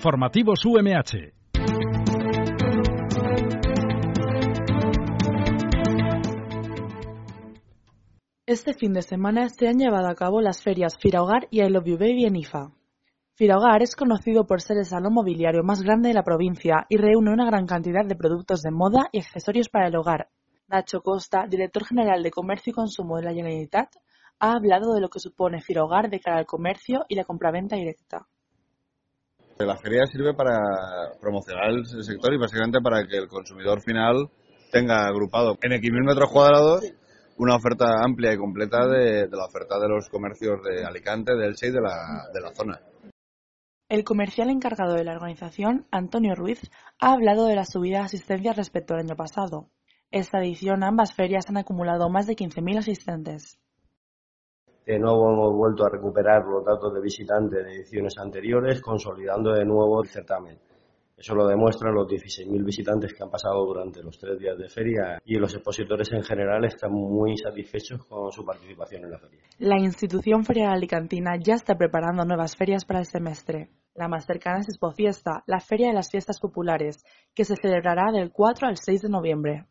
Informativos UMH. Este fin de semana se han llevado a cabo las ferias Firahogar y I Love You Baby en IFA. Firahogar es conocido por ser el salón mobiliario más grande de la provincia y reúne una gran cantidad de productos de moda y accesorios para el hogar. Nacho Costa, director general de Comercio y Consumo de la Generalitat, ha hablado de lo que supone Firahogar de cara al comercio y la compraventa directa. La feria sirve para promocionar el sector y básicamente para que el consumidor final tenga agrupado en X mil metros cuadrados una oferta amplia y completa de, la oferta de los comercios de Alicante, del Elche y de la, de la zona. El comercial encargado de la organización, Antonio Ruiz, ha hablado de la subida de asistencia respecto al año pasado. Esta edición ambas ferias han acumulado más de 15.000 asistentes. De nuevo hemos vuelto a recuperar los datos de visitantes de ediciones anteriores, consolidando de nuevo el certamen. Eso lo demuestran los 16.000 visitantes que han pasado durante los tres días de feria y los expositores en general están muy satisfechos con su participación en la feria. La institución ferial alicantina ya está preparando nuevas ferias para el semestre. La más cercana es Expo Fiesta, la feria de las fiestas populares, que se celebrará del 4 al 6 de noviembre.